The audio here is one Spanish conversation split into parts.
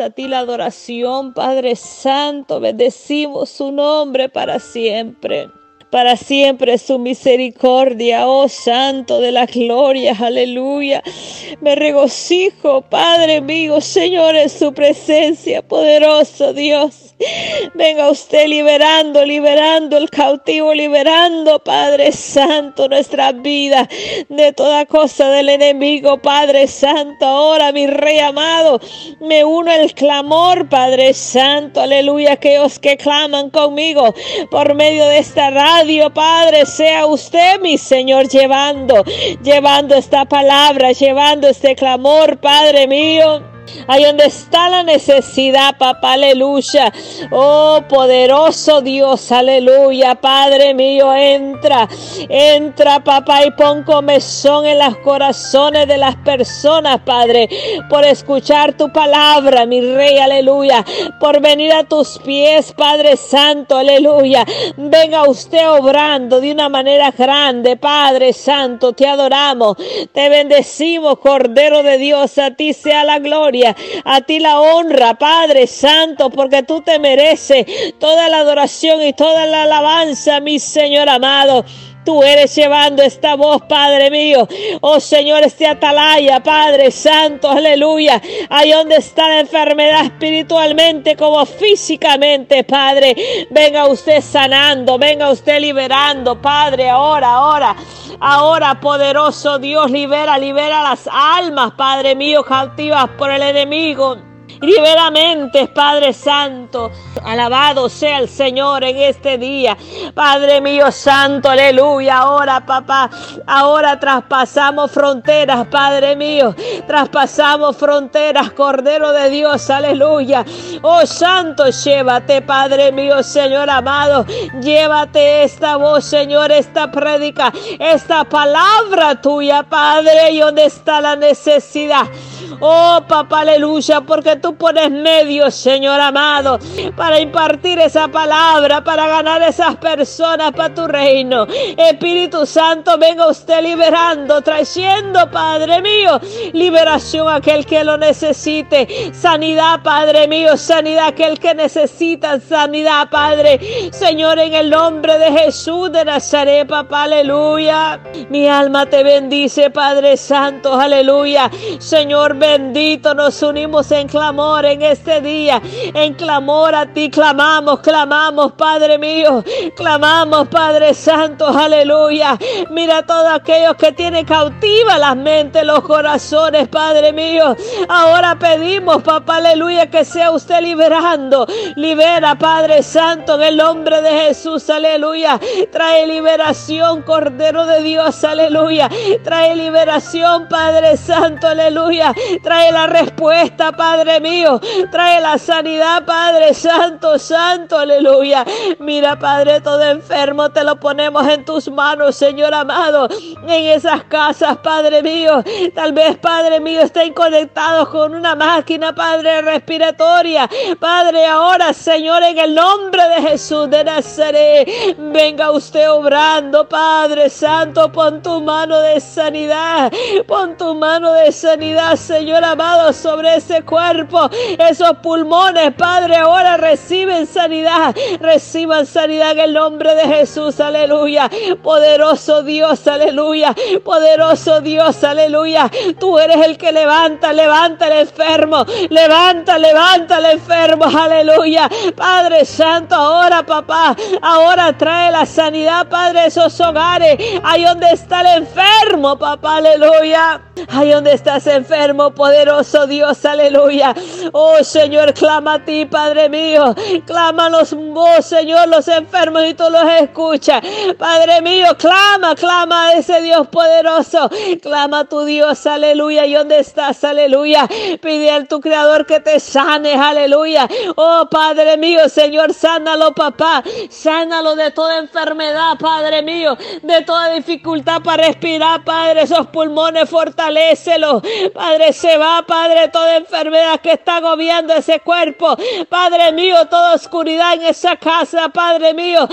a ti la adoración, Padre Santo. Bendecimos su nombre para siempre para siempre su misericordia, oh Santo de la gloria, aleluya. Me regocijo, Padre mío, Señor, en su presencia, poderoso Dios. Venga usted liberando, liberando el cautivo, liberando, Padre Santo, nuestra vida de toda cosa del enemigo, Padre Santo. Ahora, mi Rey amado, me uno al clamor, Padre Santo, aleluya, aquellos que claman conmigo por medio de esta radio, Padre, sea usted, mi Señor, llevando, llevando esta palabra, llevando este clamor, Padre mío. Ahí donde está la necesidad, papá, aleluya. Oh, poderoso Dios, aleluya. Padre mío, entra, entra, papá, y pon comezón en los corazones de las personas, Padre, por escuchar tu palabra, mi rey, aleluya. Por venir a tus pies, Padre Santo, aleluya. Venga usted obrando de una manera grande, Padre Santo, te adoramos, te bendecimos, Cordero de Dios, a ti sea la gloria a ti la honra, Padre Santo, porque tú te mereces toda la adoración y toda la alabanza, mi Señor amado. Tú eres llevando esta voz, Padre mío. Oh Señor, este atalaya, Padre Santo, aleluya. Ahí donde está la enfermedad espiritualmente como físicamente, Padre. Venga usted sanando, venga usted liberando, Padre, ahora, ahora. Ahora, poderoso Dios, libera, libera las almas, Padre mío, cautivas por el enemigo. Libera mentes, Padre Santo. Alabado sea el Señor en este día. Padre mío santo, aleluya. Ahora, papá, ahora traspasamos fronteras, Padre mío. Traspasamos fronteras, Cordero de Dios, aleluya. Oh Santo, llévate, Padre mío, Señor amado. Llévate esta voz, Señor, esta prédica, esta palabra tuya, Padre. Y donde está la necesidad. Oh, papá, aleluya, porque tú pones medios, Señor amado, para impartir esa palabra, para ganar esas personas para tu reino. Espíritu Santo, venga usted liberando, trayendo, Padre mío, liberación a aquel que lo necesite. Sanidad, Padre mío, sanidad aquel que necesita sanidad, Padre. Señor, en el nombre de Jesús de Nazaret, papá, aleluya. Mi alma te bendice, Padre Santo, aleluya. Señor, bendito, nos unimos en clamor en este día. En clamor a ti clamamos, clamamos, Padre mío. Clamamos, Padre Santo, aleluya. Mira a todos aquellos que tienen cautiva las mentes, los corazones, Padre mío. Ahora pedimos, papá, aleluya, que sea usted liberando. Libera, Padre Santo, en el nombre de Jesús, aleluya. Trae liberación, Cordero de Dios, aleluya. Trae liberación, Padre Santo, aleluya. Trae la respuesta, Padre mío. Trae la sanidad, Padre Santo, Santo, aleluya. Mira, Padre, todo enfermo te lo ponemos en tus manos, Señor amado. En esas casas, Padre mío. Tal vez, Padre mío, estén conectados con una máquina, Padre, respiratoria. Padre, ahora, Señor, en el nombre de Jesús de Nazaret, venga usted obrando, Padre Santo, pon tu mano de sanidad. Pon tu mano de sanidad, Señor. Señor amado, sobre ese cuerpo, esos pulmones, Padre, ahora reciben sanidad, reciban sanidad en el nombre de Jesús, aleluya. Poderoso Dios, aleluya. Poderoso Dios, aleluya. Tú eres el que levanta, levanta el enfermo, levanta, levanta el enfermo, aleluya. Padre Santo, ahora, papá, ahora trae la sanidad, Padre, esos hogares, ahí donde está el enfermo, papá, aleluya. Ahí donde estás enfermo, poderoso Dios, aleluya. Oh Señor, clama a ti, Padre mío. Clámanos vos, Señor, los enfermos y tú los escuchas. Padre mío, clama, clama a ese Dios poderoso. Clama a tu Dios, aleluya. ¿Y dónde estás? Aleluya. Pide a tu Creador que te sane, aleluya. Oh Padre mío, Señor, sánalo, papá. Sánalo de toda enfermedad, Padre mío. De toda dificultad para respirar, Padre. Esos pulmones, fortalecelo. Padre se va, Padre, toda enfermedad que está agobiando ese cuerpo. Padre mío, toda oscuridad en esa casa, Padre mío.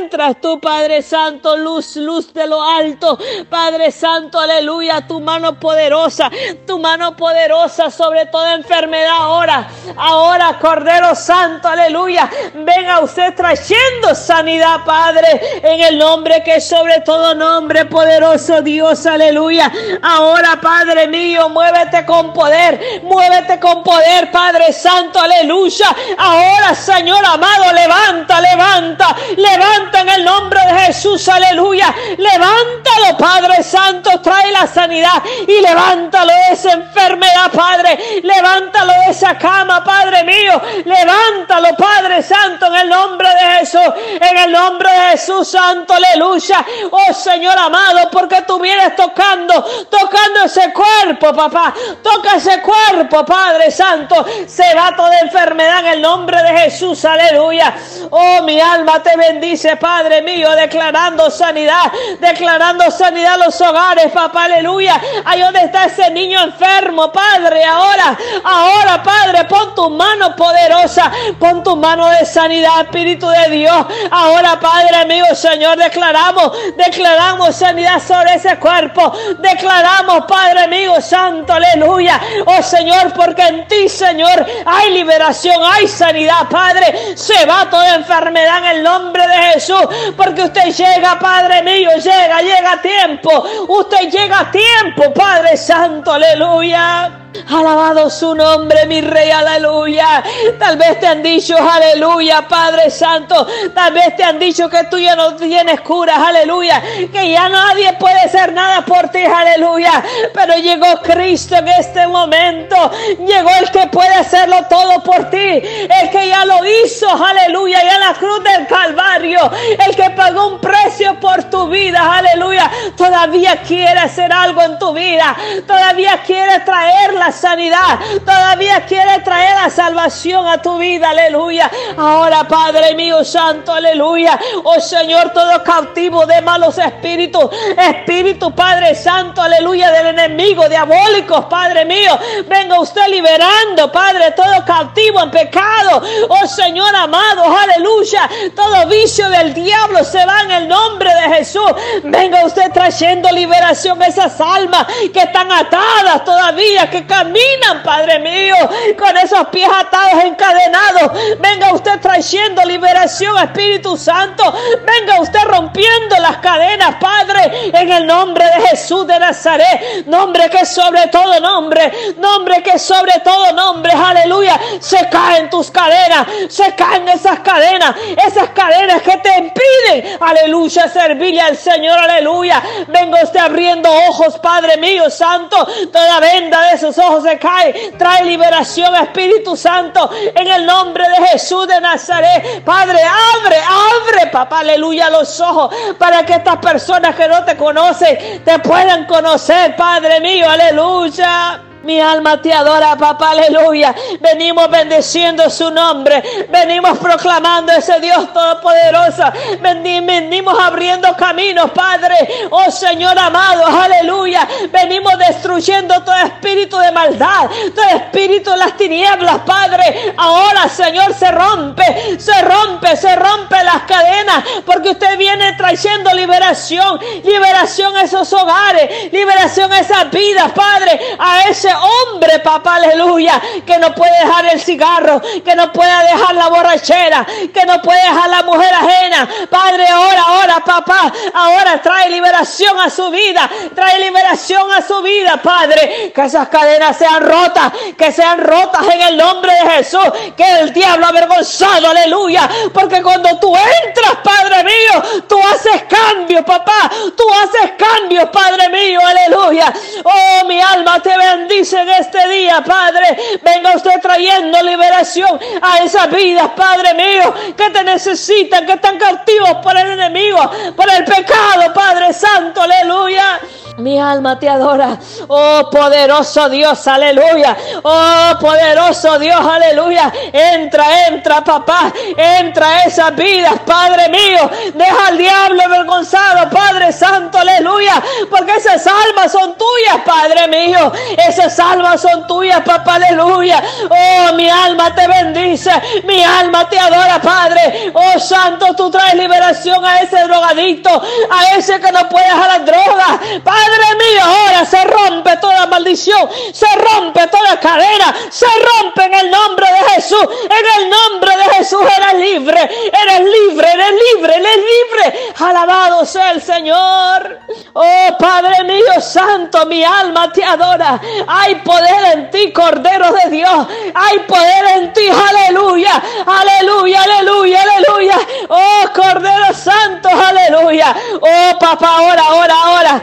Entras tú, Padre Santo, luz, luz de lo alto. Padre Santo, aleluya, tu mano poderosa, tu mano poderosa sobre toda enfermedad ahora. Ahora, Cordero Santo, aleluya. Venga usted trayendo sanidad, Padre, en el nombre que es sobre todo nombre, poderoso Dios, aleluya. Ahora, Padre mío, muévete con poder, muévete con poder, Padre Santo, aleluya. Ahora, Señor amado, levanta, levanta, levanta en el nombre de Jesús, aleluya. Levántalo, Padre Santo, trae la sanidad y levántalo esa enfermedad, Padre. Levántalo esa cama, Padre mío. Levántalo, Padre Santo, en el nombre de Jesús, en el nombre de Jesús Santo, aleluya. Oh Señor amado, porque tú vienes tocando, tocando ese cuerpo, papá. Toca ese cuerpo, Padre Santo. Se va toda enfermedad en el nombre de Jesús, aleluya. Oh, mi alma te bendice, Padre mío, declarando sanidad, declarando sanidad a los hogares, papá, aleluya. Ahí donde está ese niño enfermo, Padre, ahora, ahora, Padre, pon tu mano poderosa, pon tu mano de sanidad, Espíritu de Dios. Ahora, Padre mío, Señor, declaramos, declaramos sanidad sobre ese cuerpo. Declaramos, Padre mío, Santo, aleluya. Oh Señor, porque en ti, Señor, hay liberación, hay sanidad, Padre. Se va toda enfermedad en el nombre de Jesús, porque usted llega, Padre mío, llega, llega a tiempo. Usted llega a tiempo, Padre Santo, aleluya. Alabado su nombre, mi rey, aleluya. Tal vez te han dicho, aleluya, Padre Santo. Tal vez te han dicho que tú ya no tienes curas, aleluya. Que ya nadie puede hacer nada por ti, aleluya. Pero llegó Cristo en este momento. Llegó el que puede hacerlo todo por ti. El que ya lo hizo, aleluya. Y en la cruz del Calvario. El que pagó un precio por tu vida, aleluya. Todavía quiere hacer algo en tu vida. Todavía quiere traerla sanidad. Todavía quiere traer la salvación a tu vida. Aleluya. Ahora, Padre mío santo, aleluya. Oh Señor, todo cautivo de malos espíritus. Espíritu, Padre Santo, aleluya, del enemigo, diabólicos, Padre mío. Venga usted liberando, Padre, todo cautivo en pecado. Oh Señor amado, aleluya. Todo vicio del diablo se va en el nombre de Jesús. Venga usted trayendo liberación a esas almas que están atadas todavía, que caminan, Padre mío, con esos pies atados, encadenados. Venga usted trayendo liberación, Espíritu Santo. Venga usted rompiendo las cadenas, Padre, en el nombre de Jesús de Nazaret. Nombre que sobre todo nombre, nombre que sobre todo nombre, aleluya. Se caen tus cadenas, se caen esas cadenas, esas cadenas que te impiden, aleluya, servirle al Señor, aleluya. Venga usted abriendo ojos, Padre mío, Santo, toda venda de esos ojos se cae. Trae liberación, Espíritu Santo, en el nombre de Jesús de Nazaret. Padre, abre, abre, papá, aleluya, los ojos para que estas personas que no te conocen te puedan conocer, Padre mío, aleluya. Mi alma te adora, papá, aleluya. Venimos bendeciendo su nombre. Venimos proclamando ese Dios todopoderoso. Venimos abriendo caminos, Padre. Oh Señor amado, aleluya. Venimos destruyendo todo espíritu de maldad, todo espíritu de las tinieblas, Padre. Ahora, Señor, se rompe, se rompe, se rompe las cadenas. Porque usted viene trayendo liberación, liberación a esos hogares, liberación a esas vidas, Padre. A ese hombre, papá, aleluya, que no puede dejar el cigarro, que no puede dejar la borrachera, que no puede dejar la mujer ajena. Padre, ahora, ahora, papá, ahora trae liberación a su vida, trae liberación a su vida, Padre. Que esas cadenas sean rotas, que sean rotas en el nombre de Jesús, que el diablo avergonzado, aleluya, porque cuando tú entras, Padre mío, tú haces cambios, papá, tú haces cambios, Padre mío, aleluya. Oh, mi alma te bendice en este día, Padre. Venga usted trayendo liberación a esas vidas, Padre mío, que te necesitan, que están cautivos por el enemigo, por el pecado, Padre Santo, aleluya. Mi alma te adora. Oh poderoso Dios, aleluya. Oh poderoso Dios, aleluya. Entra, entra, papá. Entra a esas vidas, Padre mío. Deja al diablo avergonzado, Padre Santo, aleluya. Porque esas almas son tuyas, Padre mío. Esas almas son tuyas, papá, aleluya. Oh, mi alma te bendice. Mi alma te adora, Padre. Oh, Santo, tú traes liberación a ese drogadicto. A ese que no puede dejar la droga. Padre Padre mío, ahora se rompe toda maldición, se rompe toda cadena, se rompe en el nombre de Jesús. En el nombre de Jesús eres libre, eres libre, eres libre, eres libre. Alabado sea el Señor. Oh Padre mío santo, mi alma te adora. Hay poder en ti, Cordero de Dios. Hay poder en ti, aleluya, aleluya, aleluya, aleluya. Oh Cordero Santo, aleluya. Oh papá, ahora, ahora, ahora.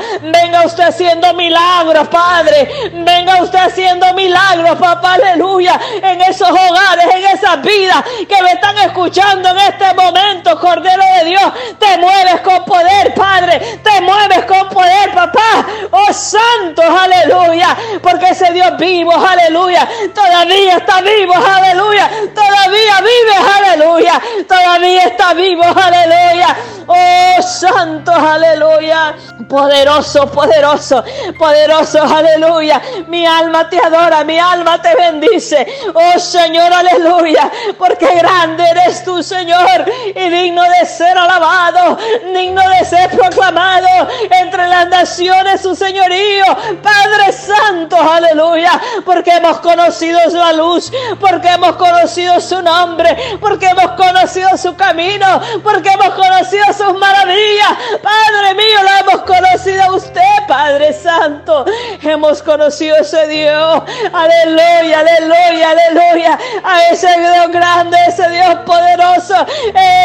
Venga usted haciendo milagros, Padre. Venga usted haciendo milagros, papá, aleluya. En esos hogares, en esas vidas que me están escuchando en este momento, Cordero de Dios. Te mueves con poder, Padre. Te mueves con poder, papá. Oh, santos, aleluya. Porque ese Dios vivo, aleluya. Todavía está vivo, aleluya. Todavía vive, aleluya. Todavía está vivo, aleluya. Oh, santos, aleluya. Poderoso, poderoso, poderoso, aleluya. Mi alma te adora, mi alma te bendice. Oh Señor, aleluya. Porque grande eres tú, Señor, y digno de ser alabado, digno de ser proclamado entre las naciones su señorío. Padre Santo, aleluya. Porque hemos conocido su luz, porque hemos conocido su nombre, porque hemos conocido su camino, porque hemos conocido sus maravillas. Padre mío, lo hemos conocido a usted. Padre Santo. Hemos conocido ese Dios. Aleluya, aleluya, aleluya. A ese Dios grande, ese Dios poderoso.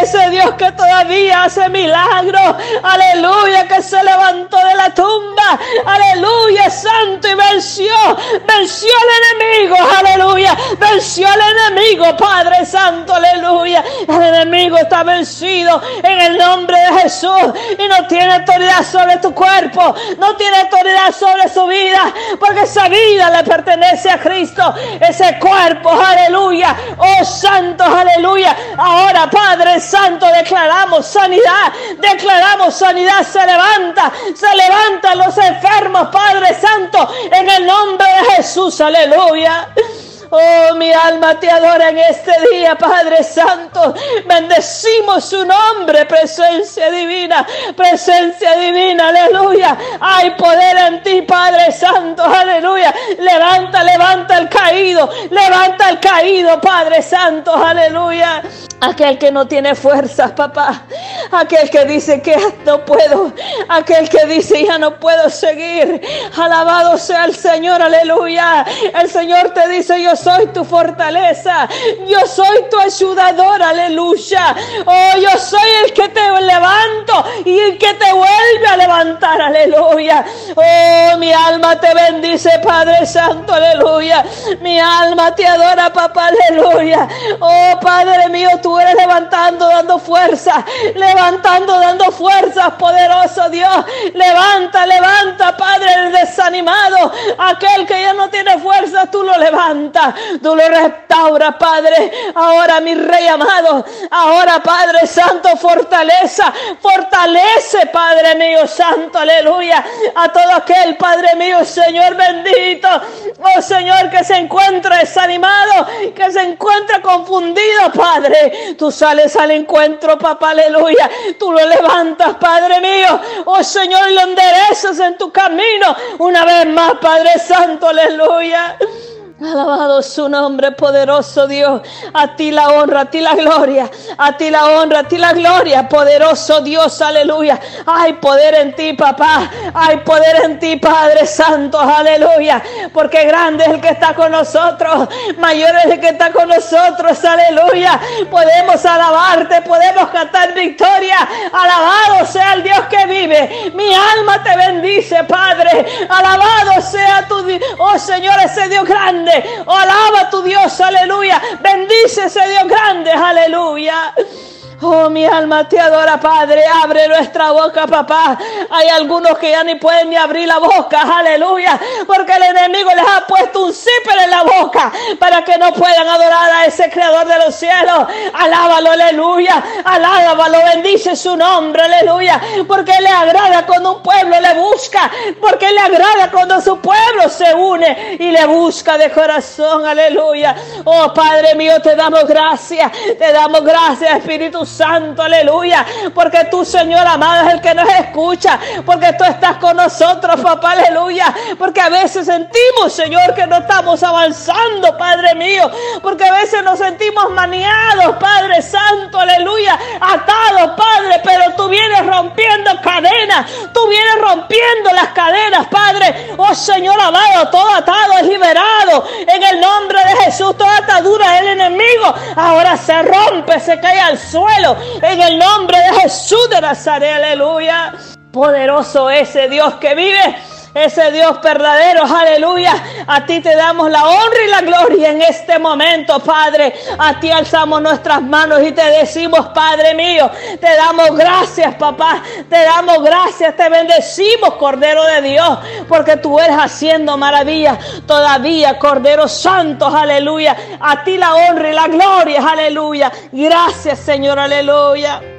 Ese Dios que todavía hace milagros. Aleluya, que se levantó de la tumba. Aleluya, santo y venció. Venció al enemigo. Aleluya. Venció al enemigo, Padre Santo. Aleluya. El enemigo está vencido en el nombre de Jesús. Y no tiene autoridad sobre tu cuerpo no tiene autoridad sobre su vida, porque esa vida le pertenece a Cristo, ese cuerpo, aleluya, oh santos, aleluya. Ahora, Padre Santo, declaramos sanidad, declaramos sanidad, se levanta, se levantan los enfermos, Padre Santo, en el nombre de Jesús, aleluya. Oh, mi alma te adora en este día, Padre Santo. Bendecimos su nombre, presencia divina, presencia divina, aleluya. Hay poder en ti, Padre Santo, aleluya. Levanta, levanta el caído, levanta el caído, Padre Santo, aleluya. Aquel que no tiene fuerzas, papá. Aquel que dice que no puedo. Aquel que dice ya no puedo seguir. Alabado sea el Señor, aleluya. El Señor te dice yo soy tu fortaleza. Yo soy tu ayudador, aleluya. Oh, yo soy el que te levanto y el que te vuelve a levantar, aleluya. Oh, mi alma te bendice, Padre Santo, aleluya. Mi alma te adora, papá, aleluya. Oh, Padre mío, tú eres levantando, dando fuerza, levantando, dando fuerzas, poderoso Dios. Levanta, levanta, Padre, el desanimado, aquel que ya no tiene fuerza, tú lo levantas, tú lo restauras, Padre. Ahora, mi Rey amado, ahora, Padre Santo, fortaleza, fortalece, Padre mío, Santo, aleluya, a todo aquel, Padre mío, Señor bendito, oh Señor, que se encuentra desanimado, que se encuentra confundido, Padre. Tú sales al encuentro, papá, aleluya. Tú lo levantas, Padre mío. Oh Señor, lo enderezas en tu camino. Una vez más, Padre Santo, aleluya. Alabado su nombre, poderoso Dios. A ti la honra, a ti la gloria. A ti la honra, a ti la gloria. Poderoso Dios, aleluya. Hay poder en ti, papá. Hay poder en ti, Padre Santo, aleluya. Porque grande es el que está con nosotros. Mayor es el que está con nosotros, aleluya. Podemos alabarte, podemos cantar victoria. Alabado sea el Dios que vive. Mi alma te bendice, Padre. Alabado sea tu, oh Señor, ese Dios grande alaba a tu Dios, aleluya. Bendice ese Dios grande, aleluya. Oh, mi alma te adora, Padre. Abre nuestra boca, papá. Hay algunos que ya ni pueden ni abrir la boca. Aleluya. Porque el enemigo les ha puesto un zipper en la boca para que no puedan adorar a ese creador de los cielos. Alábalo, aleluya. Alábalo, bendice su nombre, aleluya. Porque le agrada cuando un pueblo le busca. Porque le agrada cuando su pueblo se une y le busca de corazón, aleluya. Oh, Padre mío, te damos gracias. Te damos gracias, Espíritu Santo, aleluya. Porque tú, Señor amado, es el que nos escucha. Porque tú estás con nosotros, papá, aleluya. Porque a veces sentimos, Señor, que no estamos avanzando, Padre mío. Porque a veces nos sentimos maniados, Padre Santo, aleluya. Atados, Padre. Pero tú vienes rompiendo cadenas. Tú vienes rompiendo las cadenas, Padre. Oh Señor amado, todo atado es liberado. En el nombre de Jesús, toda atadura del enemigo ahora se rompe, se cae al suelo en el nombre de Jesús de Nazaret, aleluya. Poderoso ese Dios que vive ese Dios verdadero, aleluya. A ti te damos la honra y la gloria en este momento, Padre. A ti alzamos nuestras manos y te decimos, Padre mío, te damos gracias, papá. Te damos gracias, te bendecimos, Cordero de Dios, porque tú eres haciendo maravillas todavía, Cordero Santo, aleluya. A ti la honra y la gloria, aleluya. Gracias, Señor, aleluya.